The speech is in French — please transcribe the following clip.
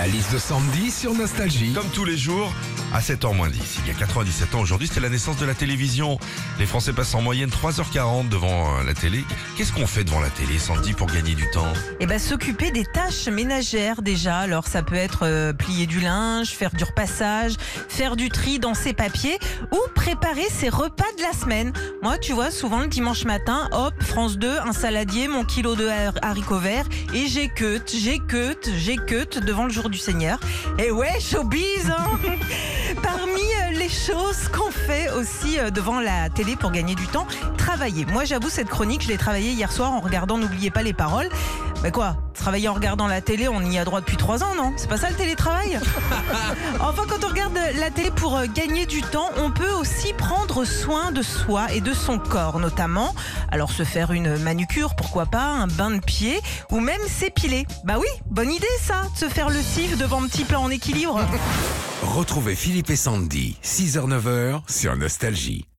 La liste de Sandy sur Nostalgie. Comme tous les jours, à 7h moins 10. Il y a 97 ans aujourd'hui, c'était la naissance de la télévision. Les Français passent en moyenne 3h40 devant euh, la télé. Qu'est-ce qu'on fait devant la télé, Sandy, pour gagner du temps? Eh ben, s'occuper des tâches ménagères déjà. Alors ça peut être euh, plier du linge, faire du repassage, faire du tri dans ses papiers ou préparer ses repas de la semaine. Moi, tu vois, souvent le dimanche matin, hop, France 2, un saladier, mon kilo de har- haricots verts et j'ai cut, j'ai j'ai devant le jour du Seigneur. Et ouais, showbiz hein choses qu'on fait aussi euh, devant la télé pour gagner du temps, travailler. Moi, j'avoue, cette chronique, je l'ai travaillée hier soir en regardant N'oubliez pas les paroles. Mais quoi? Travailler en regardant la télé, on y a droit depuis trois ans, non? C'est pas ça le télétravail? Enfin, quand on regarde la télé pour euh, gagner du temps, on peut aussi prendre soin de soi et de son corps, notamment. Alors, se faire une manucure, pourquoi pas, un bain de pied, ou même s'épiler. Bah oui, bonne idée ça, de se faire le cif devant petit plat en équilibre. Retrouvez Philippe et Sandy, 6h-9h sur Nostalgie.